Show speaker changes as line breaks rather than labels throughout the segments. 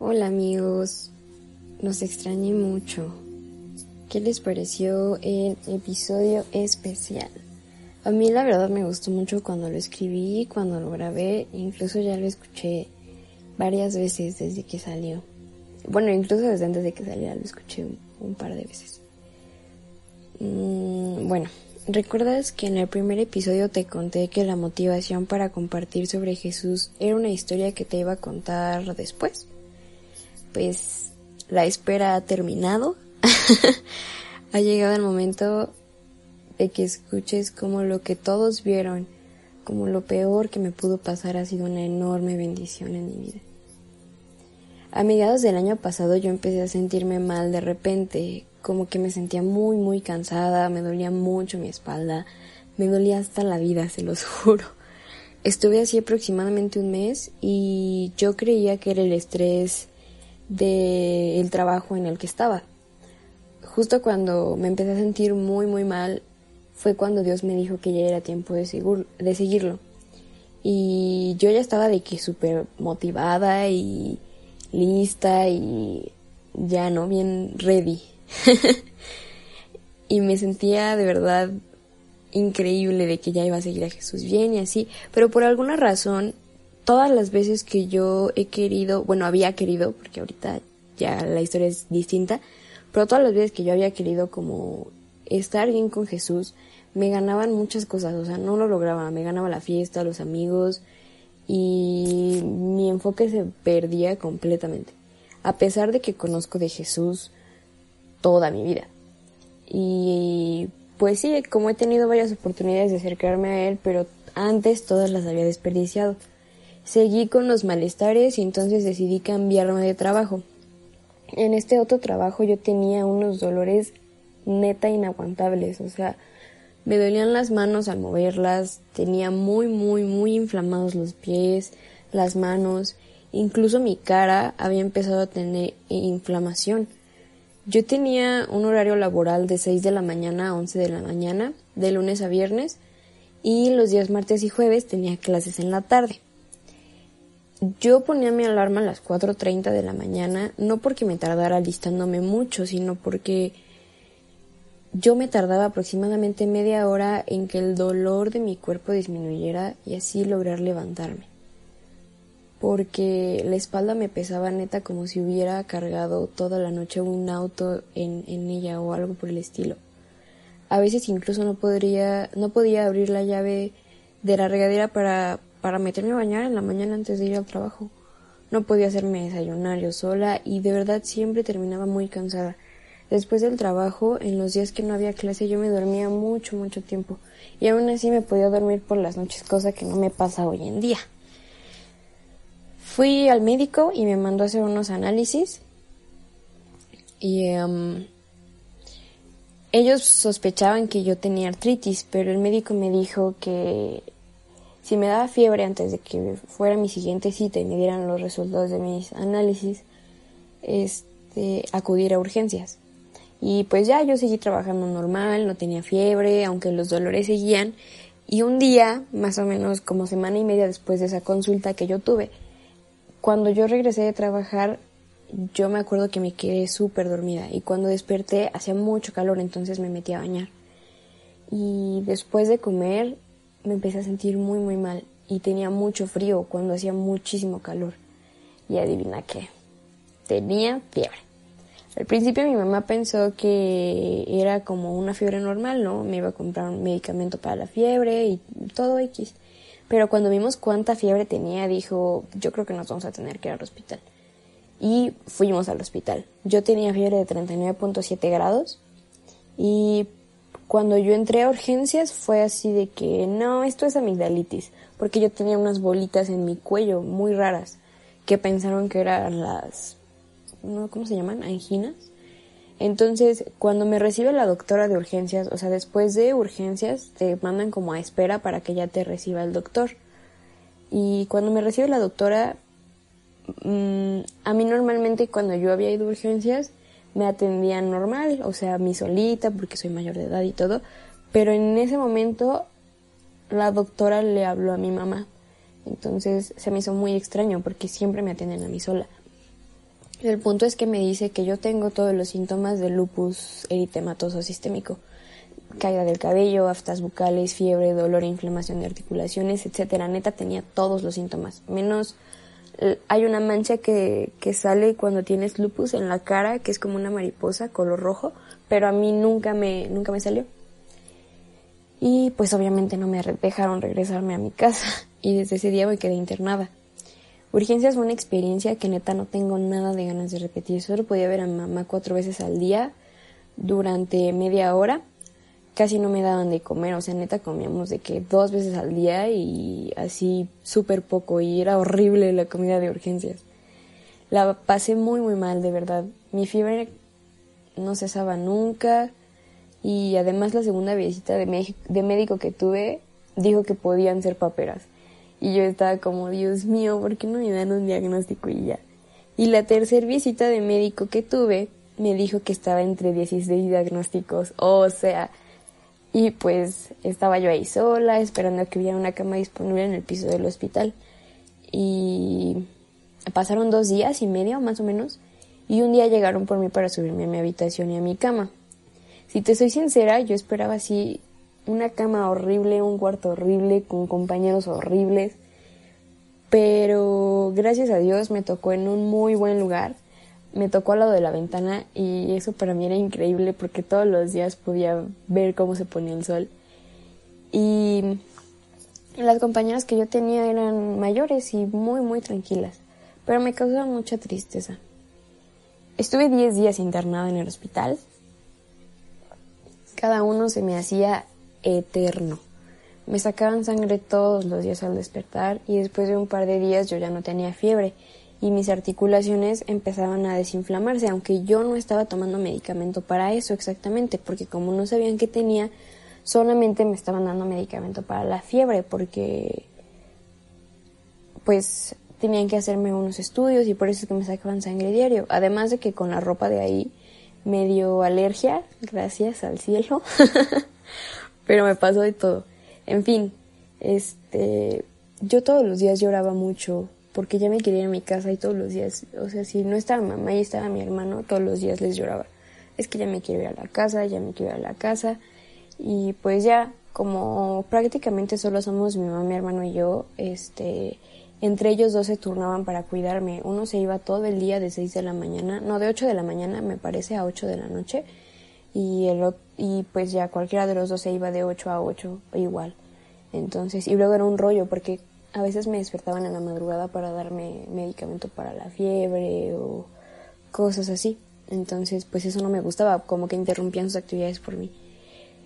Hola amigos, nos extrañé mucho. ¿Qué les pareció el episodio especial? A mí la verdad me gustó mucho cuando lo escribí, cuando lo grabé, incluso ya lo escuché varias veces desde que salió. Bueno, incluso desde antes de que saliera lo escuché un, par de veces. Mm, bueno, ¿recuerdas que en el primer episodio te conté que la motivación para compartir sobre Jesús era una historia que te iba a contar después? Pues la espera ha terminado. ha llegado el momento de que escuches como lo que todos vieron, como lo peor que me pudo pasar ha sido una enorme bendición en mi vida. A mediados del año pasado yo empecé a sentirme mal de repente, como que me sentía muy muy cansada, me dolía mucho mi espalda, me dolía hasta la vida, se los juro. Estuve así aproximadamente un mes y yo creía que era el estrés del trabajo en el que estaba. Justo cuando me empecé a sentir muy muy mal fue cuando Dios me dijo que ya era tiempo de, de seguirlo. Y yo ya estaba de que súper motivada y lista y ya no, bien ready. y me sentía de verdad increíble de que ya iba a seguir a Jesús bien y así, pero por alguna razón todas las veces que yo he querido, bueno, había querido, porque ahorita ya la historia es distinta, pero todas las veces que yo había querido como estar bien con Jesús, me ganaban muchas cosas, o sea, no lo lograba, me ganaba la fiesta, los amigos, y mi enfoque se perdía completamente, a pesar de que conozco de Jesús toda mi vida. Y pues sí, como he tenido varias oportunidades de acercarme a Él, pero antes todas las había desperdiciado. Seguí con los malestares y entonces decidí cambiarme de trabajo. En este otro trabajo yo tenía unos dolores neta inaguantables, o sea, me dolían las manos al moverlas, tenía muy, muy, muy inflamados los pies, las manos, incluso mi cara había empezado a tener inflamación. Yo tenía un horario laboral de 6 de la mañana a 11 de la mañana, de lunes a viernes, y los días martes y jueves tenía clases en la tarde. Yo ponía mi alarma a las 4.30 de la mañana, no porque me tardara listándome mucho, sino porque yo me tardaba aproximadamente media hora en que el dolor de mi cuerpo disminuyera y así lograr levantarme. Porque la espalda me pesaba neta como si hubiera cargado toda la noche un auto en, en ella o algo por el estilo. A veces incluso no podría, no podía abrir la llave de la regadera para para meterme a bañar en la mañana antes de ir al trabajo. No podía hacerme desayunar yo sola y de verdad siempre terminaba muy cansada. Después del trabajo, en los días que no había clase, yo me dormía mucho, mucho tiempo. Y aún así me podía dormir por las noches, cosa que no me pasa hoy en día. Fui al médico y me mandó a hacer unos análisis. Y em, ellos sospechaban que yo tenía artritis, pero el médico me dijo que si me daba fiebre antes de que fuera mi siguiente cita y me dieran los resultados de mis análisis, este, acudir a urgencias. Y pues ya yo seguí trabajando normal, no tenía fiebre, aunque los dolores seguían. Y un día, más o menos como semana y media después de esa consulta que yo tuve, cuando yo regresé de trabajar, yo me acuerdo que me quedé súper dormida y cuando desperté hacía mucho calor, entonces me metí a bañar. Y después de comer me empecé a sentir muy muy mal y tenía mucho frío cuando hacía muchísimo calor. Y adivina qué, tenía fiebre. Al principio mi mamá pensó que era como una fiebre normal, ¿no? Me iba a comprar un medicamento para la fiebre y todo X. Pero cuando vimos cuánta fiebre tenía, dijo, yo creo que nos vamos a tener que ir al hospital. Y fuimos al hospital. Yo tenía fiebre de 39.7 grados y cuando yo entré a urgencias fue así de que no, esto es amigdalitis, porque yo tenía unas bolitas en mi cuello muy raras que pensaron que eran las, ¿no? ¿cómo se llaman? Anginas. Entonces, cuando me recibe la doctora de urgencias, o sea, después de urgencias, te mandan como a espera para que ya te reciba el doctor. Y cuando me recibe la doctora, mm, a mí normalmente cuando yo había ido a urgencias, me atendían normal, o sea, mi solita, porque soy mayor de edad y todo, pero en ese momento la doctora le habló a mi mamá. Entonces se me hizo muy extraño porque siempre me atienden a mí sola. El punto es que me dice que yo tengo todos los síntomas de lupus eritematoso sistémico. Caída del cabello, aftas bucales, fiebre, dolor, inflamación de articulaciones, etcétera. Neta tenía todos los síntomas, menos hay una mancha que, que sale cuando tienes lupus en la cara, que es como una mariposa color rojo, pero a mí nunca me, nunca me salió. Y pues obviamente no me dejaron regresarme a mi casa y desde ese día me quedé internada. Urgencias fue una experiencia que neta no tengo nada de ganas de repetir. Solo podía ver a mamá cuatro veces al día durante media hora. Casi no me daban de comer, o sea, neta comíamos de que dos veces al día y así súper poco y era horrible la comida de urgencias. La pasé muy muy mal, de verdad. Mi fiebre no cesaba nunca y además la segunda visita de, médico que tuve dijo que podían ser paperas. Y yo estaba como, Dios mío, ¿por qué no me dan un diagnóstico y ya? Y la tercera visita de médico que tuve me dijo que estaba entre 16 diagnósticos, o sea, y pues estaba yo ahí sola, esperando a que hubiera una cama disponible en el piso del hospital. Y pasaron dos días y medio, más o menos, y un día llegaron por mí para subirme a mi habitación y a mi cama. Si te soy sincera, yo esperaba así una cama horrible, un cuarto horrible, con compañeros horribles, pero gracias a Dios me tocó en un muy buen lugar. Me tocó al lado de la ventana y eso para mí era increíble porque todos los días podía ver cómo se ponía el sol. Y las compañeras que yo tenía eran mayores y muy, muy tranquilas, pero me causaba mucha tristeza. Estuve 10 días internada en el hospital. Cada uno se me hacía eterno. Me sacaban sangre todos los días al despertar y después de un par de días yo ya no tenía fiebre y mis articulaciones empezaban a desinflamarse, aunque yo no estaba tomando medicamento para eso exactamente, porque como no sabían qué tenía, solamente me estaban dando medicamento para la fiebre, porque pues tenían que hacerme unos estudios y por eso es que me sacaban sangre diario. Además de que con la ropa de ahí me dio alergia, gracias al cielo. Pero me pasó de todo. En fin, este, yo todos los días lloraba mucho porque ya me quería ir a mi casa y todos los días, o sea, si no estaba mamá y estaba mi hermano, todos los días les lloraba. Es que ya me quiero ir a la casa, ya me quiero ir a la casa. Y pues ya, como prácticamente solo somos mi mamá, mi hermano y yo, este, entre ellos dos se turnaban para cuidarme. Uno se iba todo el día de 6 de la mañana, no, de 8 de la mañana me parece a 8 de la noche. Y, el, y pues ya cualquiera de los dos se iba de 8 a 8 igual. Entonces, y luego era un rollo porque a veces me despertaban en la madrugada para darme medicamento para la fiebre o cosas así. Entonces, pues eso no me gustaba, como que interrumpían sus actividades por mí.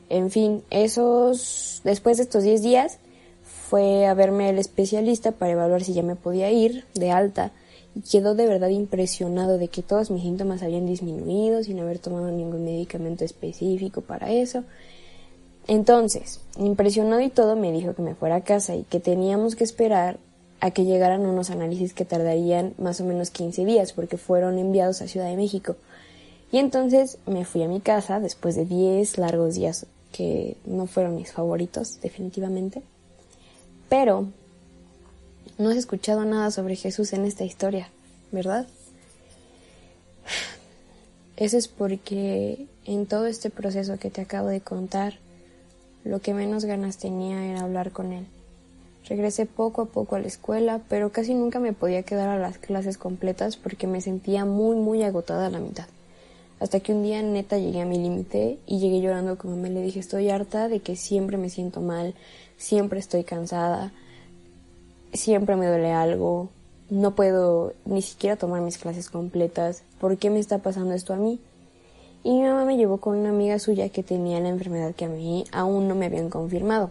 En fin, esos, después de estos 10 días, fue a verme el especialista para evaluar si ya me podía ir de alta y quedó de verdad impresionado de que todos mis síntomas habían disminuido sin haber tomado ningún medicamento específico para eso. Entonces, impresionado y todo, me dijo que me fuera a casa y que teníamos que esperar a que llegaran unos análisis que tardarían más o menos 15 días porque fueron enviados a Ciudad de México. Y entonces me fui a mi casa después de 10 largos días que no fueron mis favoritos, definitivamente. Pero no has escuchado nada sobre Jesús en esta historia, ¿verdad? Eso es porque en todo este proceso que te acabo de contar, lo que menos ganas tenía era hablar con él. Regresé poco a poco a la escuela, pero casi nunca me podía quedar a las clases completas porque me sentía muy, muy agotada a la mitad. Hasta que un día neta llegué a mi límite y llegué llorando como me le dije estoy harta de que siempre me siento mal, siempre estoy cansada, siempre me duele algo, no puedo ni siquiera tomar mis clases completas, ¿por qué me está pasando esto a mí? Y mi mamá me llevó con una amiga suya que tenía la enfermedad que a mí aún no me habían confirmado.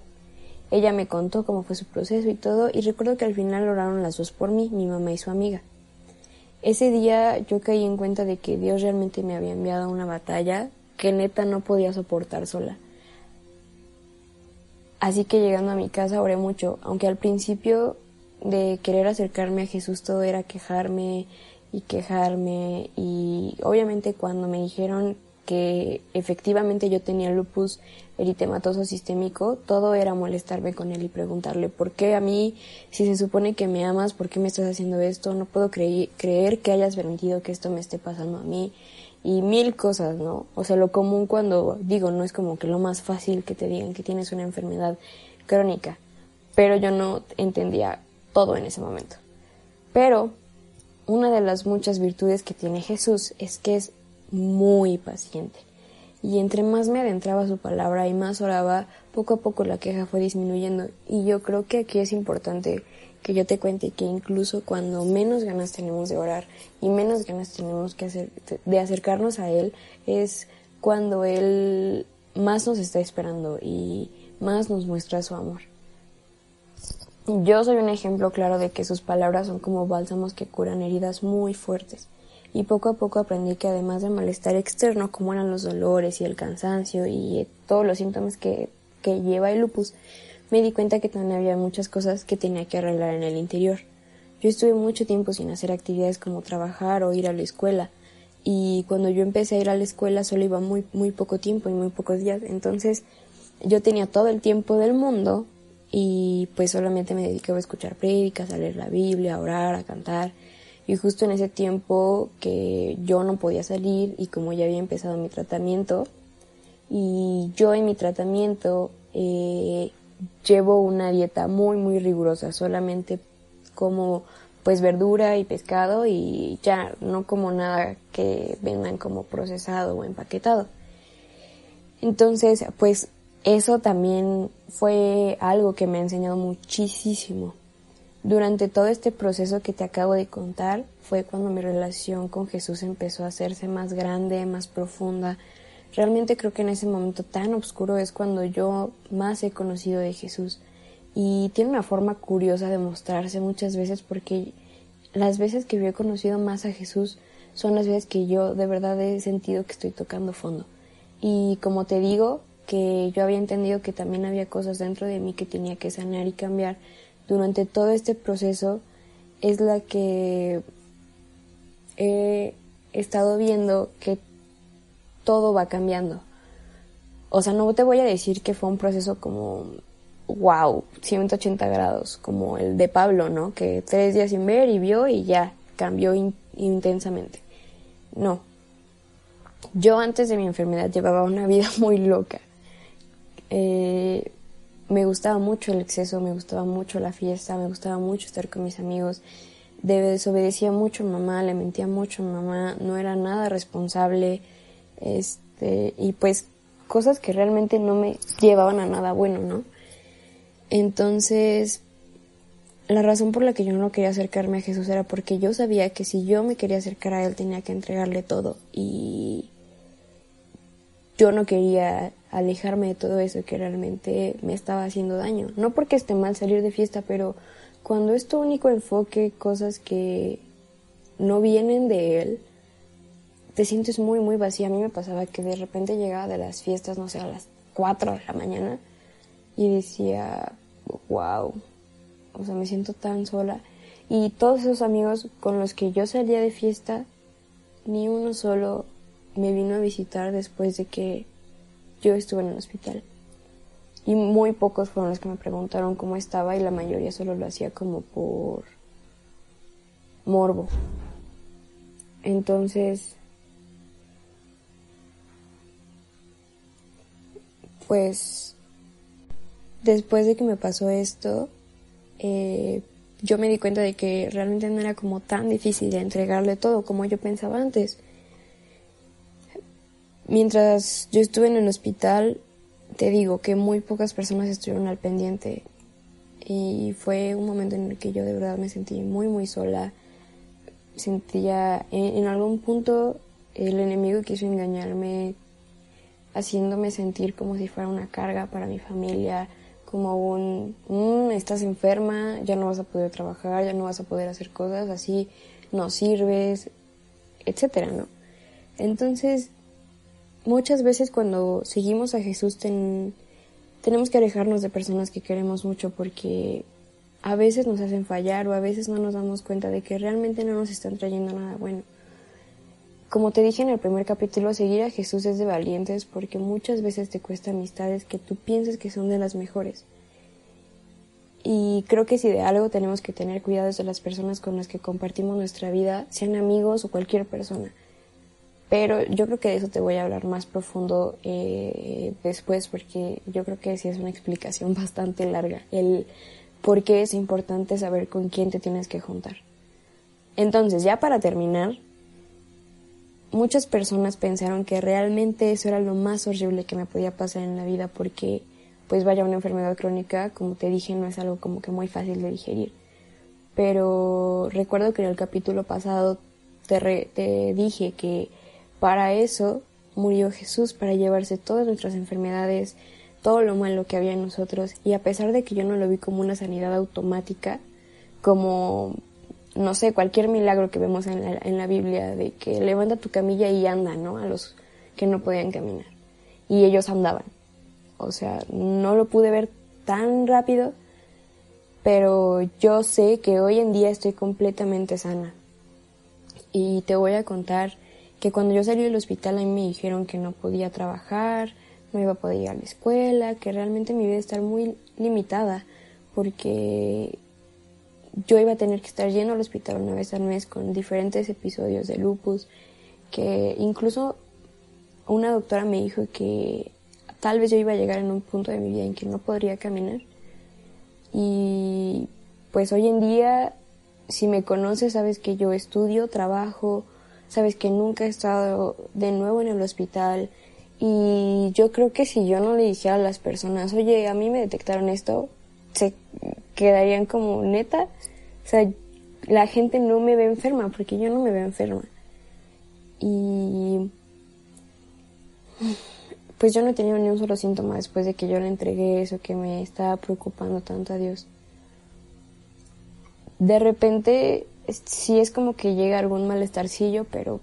Ella me contó cómo fue su proceso y todo, y recuerdo que al final oraron las dos por mí, mi mamá y su amiga. Ese día yo caí en cuenta de que Dios realmente me había enviado a una batalla que neta no podía soportar sola. Así que llegando a mi casa oré mucho, aunque al principio de querer acercarme a Jesús todo era quejarme y quejarme y obviamente cuando me dijeron que efectivamente yo tenía lupus eritematoso sistémico, todo era molestarme con él y preguntarle, ¿por qué a mí, si se supone que me amas, por qué me estás haciendo esto? No puedo creer que hayas permitido que esto me esté pasando a mí. Y mil cosas, ¿no? O sea, lo común cuando digo, no es como que lo más fácil que te digan que tienes una enfermedad crónica, pero yo no entendía todo en ese momento. Pero una de las muchas virtudes que tiene Jesús es que es muy paciente. Y entre más me adentraba su palabra y más oraba, poco a poco la queja fue disminuyendo. Y yo creo que aquí es importante que yo te cuente que incluso cuando menos ganas tenemos de orar y menos ganas tenemos que hacer, de acercarnos a Él, es cuando Él más nos está esperando y más nos muestra su amor. Yo soy un ejemplo claro de que sus palabras son como bálsamos que curan heridas muy fuertes. Y poco a poco aprendí que además del malestar externo, como eran los dolores y el cansancio y todos los síntomas que, que lleva el lupus, me di cuenta que también había muchas cosas que tenía que arreglar en el interior. Yo estuve mucho tiempo sin hacer actividades como trabajar o ir a la escuela, y cuando yo empecé a ir a la escuela solo iba muy, muy poco tiempo y muy pocos días, entonces yo tenía todo el tiempo del mundo y pues solamente me dedicaba a escuchar prédicas, a leer la Biblia, a orar, a cantar, y justo en ese tiempo que yo no podía salir y como ya había empezado mi tratamiento, y yo en mi tratamiento eh, llevo una dieta muy muy rigurosa, solamente como pues verdura y pescado y ya no como nada que vendan como procesado o empaquetado. Entonces, pues eso también fue algo que me ha enseñado muchísimo. Durante todo este proceso que te acabo de contar fue cuando mi relación con Jesús empezó a hacerse más grande, más profunda. Realmente creo que en ese momento tan oscuro es cuando yo más he conocido de Jesús. Y tiene una forma curiosa de mostrarse muchas veces porque las veces que yo he conocido más a Jesús son las veces que yo de verdad he sentido que estoy tocando fondo. Y como te digo, que yo había entendido que también había cosas dentro de mí que tenía que sanar y cambiar, durante todo este proceso es la que he estado viendo que todo va cambiando. O sea, no te voy a decir que fue un proceso como, wow, 180 grados, como el de Pablo, ¿no? Que tres días sin ver y vio y ya cambió intensamente. No. Yo antes de mi enfermedad llevaba una vida muy loca. Eh, me gustaba mucho el exceso, me gustaba mucho la fiesta, me gustaba mucho estar con mis amigos. Desobedecía mucho a mamá, le mentía mucho a mamá, no era nada responsable, este, y pues cosas que realmente no me llevaban a nada bueno, ¿no? Entonces, la razón por la que yo no quería acercarme a Jesús era porque yo sabía que si yo me quería acercar a Él tenía que entregarle todo y yo no quería alejarme de todo eso que realmente me estaba haciendo daño. No porque esté mal salir de fiesta, pero cuando es tu único enfoque, cosas que no vienen de él, te sientes muy, muy vacía. A mí me pasaba que de repente llegaba de las fiestas, no sé, a las 4 de la mañana y decía, wow, o sea, me siento tan sola. Y todos esos amigos con los que yo salía de fiesta, ni uno solo me vino a visitar después de que yo estuve en el hospital. Y muy pocos fueron los que me preguntaron cómo estaba y la mayoría solo lo hacía como por morbo. Entonces, pues, después de que me pasó esto, eh, yo me di cuenta de que realmente no era como tan difícil de entregarle todo como yo pensaba antes. Mientras yo estuve en el hospital, te digo que muy pocas personas estuvieron al pendiente y fue un momento en el que yo de verdad me sentí muy muy sola. Sentía en, algún punto el enemigo quiso engañarme haciéndome sentir como si fuera una carga para mi familia, como un, mm, estás enferma, ya no vas a poder trabajar, ya no vas a poder hacer cosas, así no sirves, etcétera, ¿no? Entonces muchas veces cuando seguimos a Jesús tenemos que alejarnos de personas que queremos mucho porque a veces nos hacen fallar o a veces no nos damos cuenta de que realmente no nos están trayendo nada bueno. como te dije en el primer capítulo, seguir a Jesús es de valientes porque muchas veces te cuesta amistades que tú piensas que son de las mejores. Y creo que si de algo tenemos que tener cuidado de las personas con las que compartimos nuestra vida, sean amigos o cualquier persona. Pero yo creo que de eso te voy a hablar más profundo eh, después porque yo creo que sí es una explicación bastante larga. El por qué es importante saber con quién te tienes que juntar. Entonces, ya para terminar, muchas personas pensaron que realmente eso era lo más horrible que me podía pasar en la vida porque pues vaya una enfermedad crónica, como te dije, no es algo como que muy fácil de digerir. Pero recuerdo que en el capítulo pasado te, te dije que para eso murió Jesús, para llevarse todas nuestras enfermedades, todo lo malo que había en nosotros. Y a pesar de que yo no lo vi como una sanidad automática, como, no sé, cualquier milagro que vemos en la, Biblia, de que levanta tu camilla y anda, ¿no? A los que no podían caminar. Y ellos andaban. O sea, no lo pude ver tan rápido, pero yo sé que hoy en día estoy completamente sana. Y te voy a contar que cuando yo salí del hospital a mí me dijeron que no podía trabajar, no iba a poder ir a la escuela, que realmente mi vida estar muy limitada porque yo iba a tener que estar yendo al hospital una vez al mes con diferentes episodios de lupus, que incluso una doctora me dijo que tal vez yo iba a llegar en un punto de mi vida en que no podría caminar. Y pues hoy en día, si me conoces, sabes que yo estudio, trabajo, sabes que nunca he estado de nuevo en el hospital. Y yo creo que si yo no le dijera a las personas, oye, a mí me detectaron esto, se quedarían como neta. O sea, la gente no me ve enferma porque yo no me veo enferma. Y pues yo no tenido ni un solo síntoma después de que yo le entregué eso que me estaba preocupando tanto a Dios. De repente sí es como que llega algún malestarcillo, pero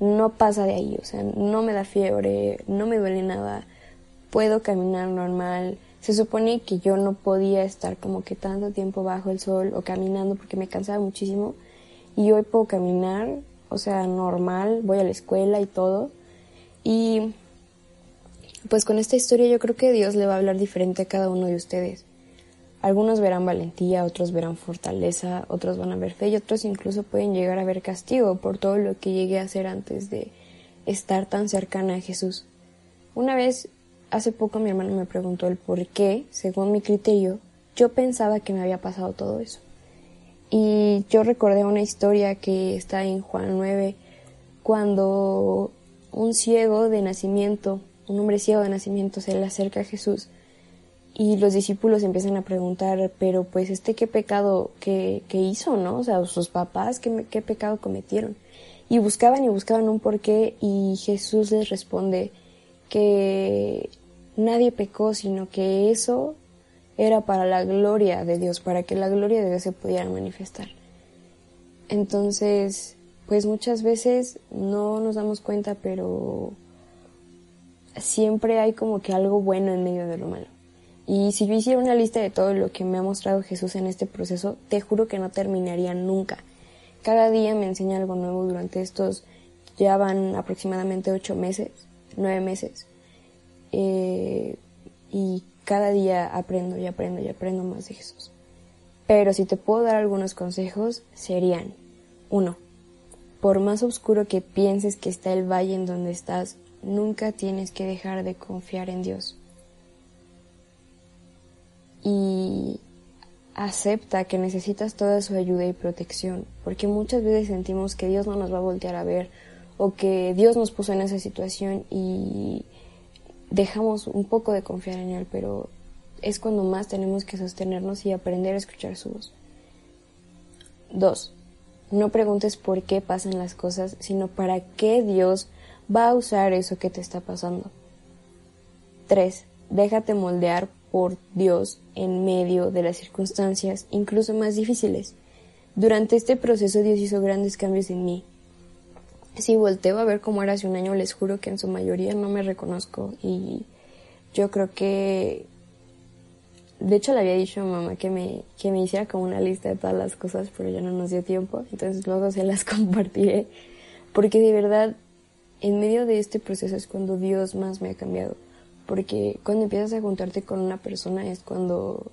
no pasa de ahí, o sea, no me da fiebre, no me duele nada, puedo caminar normal. Se supone que yo no podía estar como que tanto tiempo bajo el sol o caminando porque me cansaba muchísimo y hoy puedo caminar, o sea, normal, voy a la escuela y todo. Y pues con esta historia yo creo que Dios le va a hablar diferente a cada uno de ustedes. Algunos verán valentía, otros verán fortaleza, otros van a ver fe y otros incluso pueden llegar a ver castigo por todo lo que llegué a hacer antes de estar tan cercana a Jesús. Una vez, hace poco mi hermano me preguntó el por qué, según mi criterio, yo pensaba que me había pasado todo eso. Y yo recordé una historia que está en Juan 9, cuando un ciego de nacimiento un hombre ciego de nacimiento se le acerca a Jesús y los discípulos empiezan a preguntar, pero pues este qué pecado que, hizo, ¿no? O sea, sus papás, ¿qué, qué pecado cometieron. Y buscaban y buscaban un porqué y Jesús les responde que nadie pecó, sino que eso era para la gloria de Dios, para que la gloria de Dios se pudiera manifestar. Entonces, pues muchas veces no nos damos cuenta, pero siempre hay como que algo bueno en medio de lo malo. Y si yo hiciera una lista de todo lo que me ha mostrado Jesús en este proceso, te juro que no terminaría nunca. Cada día me enseña algo nuevo durante estos, ya van aproximadamente ocho meses, nueve meses. Eh, y cada día aprendo y aprendo y aprendo más de Jesús. Pero si te puedo dar algunos consejos, serían, uno, por más oscuro que pienses que está el valle en donde estás, nunca tienes que dejar de confiar en Dios. Y acepta que necesitas toda su ayuda y protección, porque muchas veces sentimos que Dios no nos va a voltear a ver o que Dios nos puso en esa situación y dejamos un poco de confiar en Él, pero es cuando más tenemos que sostenernos y aprender a escuchar su voz. Dos, no preguntes por qué pasan las cosas, sino para qué Dios va a usar eso que te está pasando. 3. Déjate moldear por Dios en medio de las circunstancias, incluso más difíciles. Durante este proceso Dios hizo grandes cambios en mí. Si volteo a ver cómo era hace un año, les juro que en su mayoría no me reconozco y yo creo que de hecho le había dicho a mamá que me, que me hiciera como una lista de todas las cosas, pero ya no nos dio tiempo, entonces luego se las compartiré Porque de verdad, en medio de este proceso es cuando Dios más me ha cambiado. Porque cuando empiezas a juntarte con una persona es cuando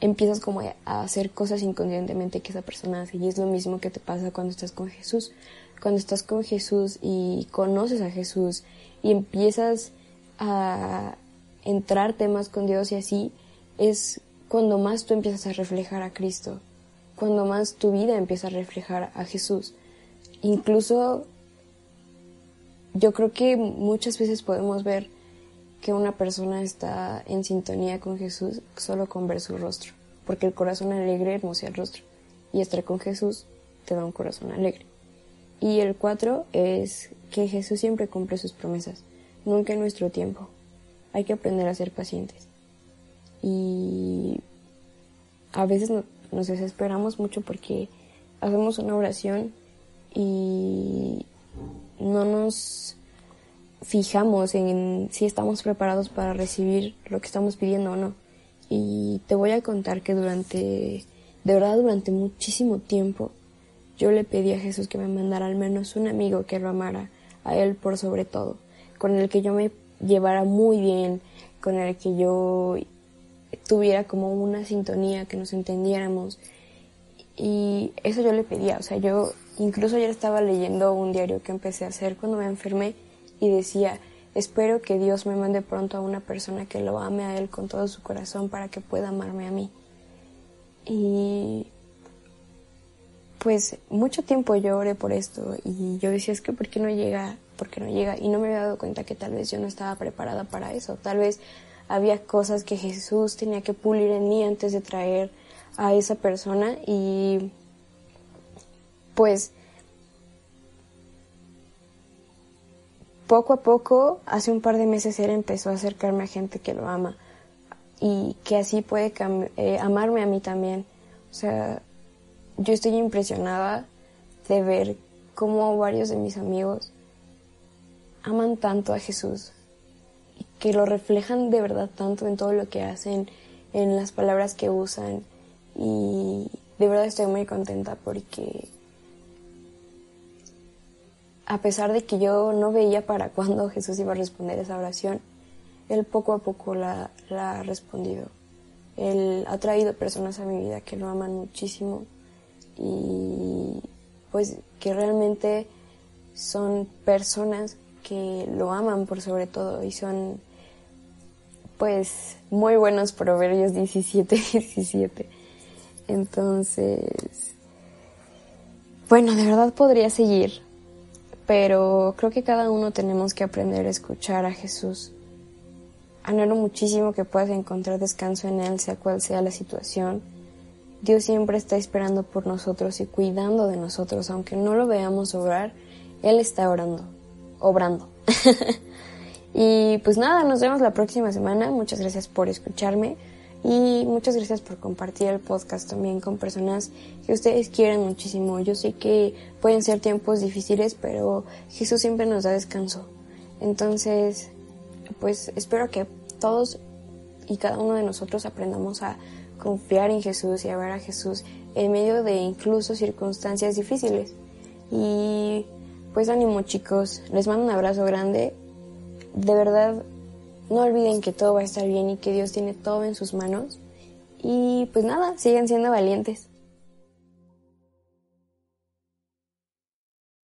empiezas como a hacer cosas inconscientemente que esa persona hace. Y es lo mismo que te pasa cuando estás con Jesús. Cuando estás con Jesús y conoces a Jesús y empiezas a entrar temas con Dios y así, es cuando más tú empiezas a reflejar a Cristo, cuando más tu vida empieza a reflejar a Jesús. Incluso yo creo que muchas veces podemos ver que una persona está en sintonía con Jesús solo con ver su rostro, porque el corazón alegre hermosa el rostro, y estar con Jesús te da un corazón alegre. Y el cuatro es que Jesús siempre cumple sus promesas, nunca en nuestro tiempo. Hay que aprender a ser pacientes. Y a veces nos desesperamos mucho porque hacemos una oración y no nos fijamos en si estamos preparados para recibir lo que estamos pidiendo o no. Y te voy a contar que durante, de verdad durante muchísimo tiempo, yo le pedí a Jesús que me mandara al menos un amigo que lo amara a Él por sobre todo, con el que yo me llevara muy bien, con el que yo tuviera como una sintonía, que nos entendiéramos. Y eso yo le pedía, o sea, yo incluso ayer estaba leyendo un diario que empecé a hacer cuando me enfermé y decía, espero que Dios me mande pronto a una persona que lo ame a Él con todo su corazón para que pueda amarme a mí. Y pues mucho tiempo yo oré por esto y yo decía, es que ¿por qué no llega? ¿Por qué no llega? Y no me había dado cuenta que tal vez yo no estaba preparada para eso. Tal vez había cosas que Jesús tenía que pulir en mí antes de traer a esa persona y pues poco a poco, hace un par de meses él empezó a acercarme a gente que lo ama y que así puede eh, amarme a mí también. O sea, yo estoy impresionada de ver cómo varios de mis amigos aman tanto a Jesús y que lo reflejan de verdad tanto en todo lo que hacen, en las palabras que usan y de verdad estoy muy contenta porque a pesar de que yo no veía para cuándo Jesús iba a responder esa oración, Él poco a poco la, ha respondido. Él ha traído personas a mi vida que lo aman muchísimo y pues que realmente son personas que lo aman por sobre todo y son pues muy buenos proverbios 17 17 entonces bueno de verdad podría seguir pero creo que cada uno tenemos que aprender a escuchar a Jesús. Anhelo muchísimo que puedas encontrar descanso en Él, sea cual sea la situación. Dios siempre está esperando por nosotros y cuidando de nosotros, aunque no lo veamos obrar, Él está orando, obrando. y pues nada, nos vemos la próxima semana. Muchas gracias por escucharme. Y muchas gracias por compartir el podcast también con personas que ustedes quieren muchísimo. Yo sé que pueden ser tiempos difíciles, pero Jesús siempre nos da descanso. Entonces, pues espero que todos y cada uno de nosotros aprendamos a confiar en Jesús y a ver a Jesús en medio de incluso circunstancias difíciles. Y pues ánimo chicos, les mando un abrazo grande. De verdad, no olviden que todo va a estar bien y que Dios tiene todo en sus manos. Y pues nada, sigan siendo valientes.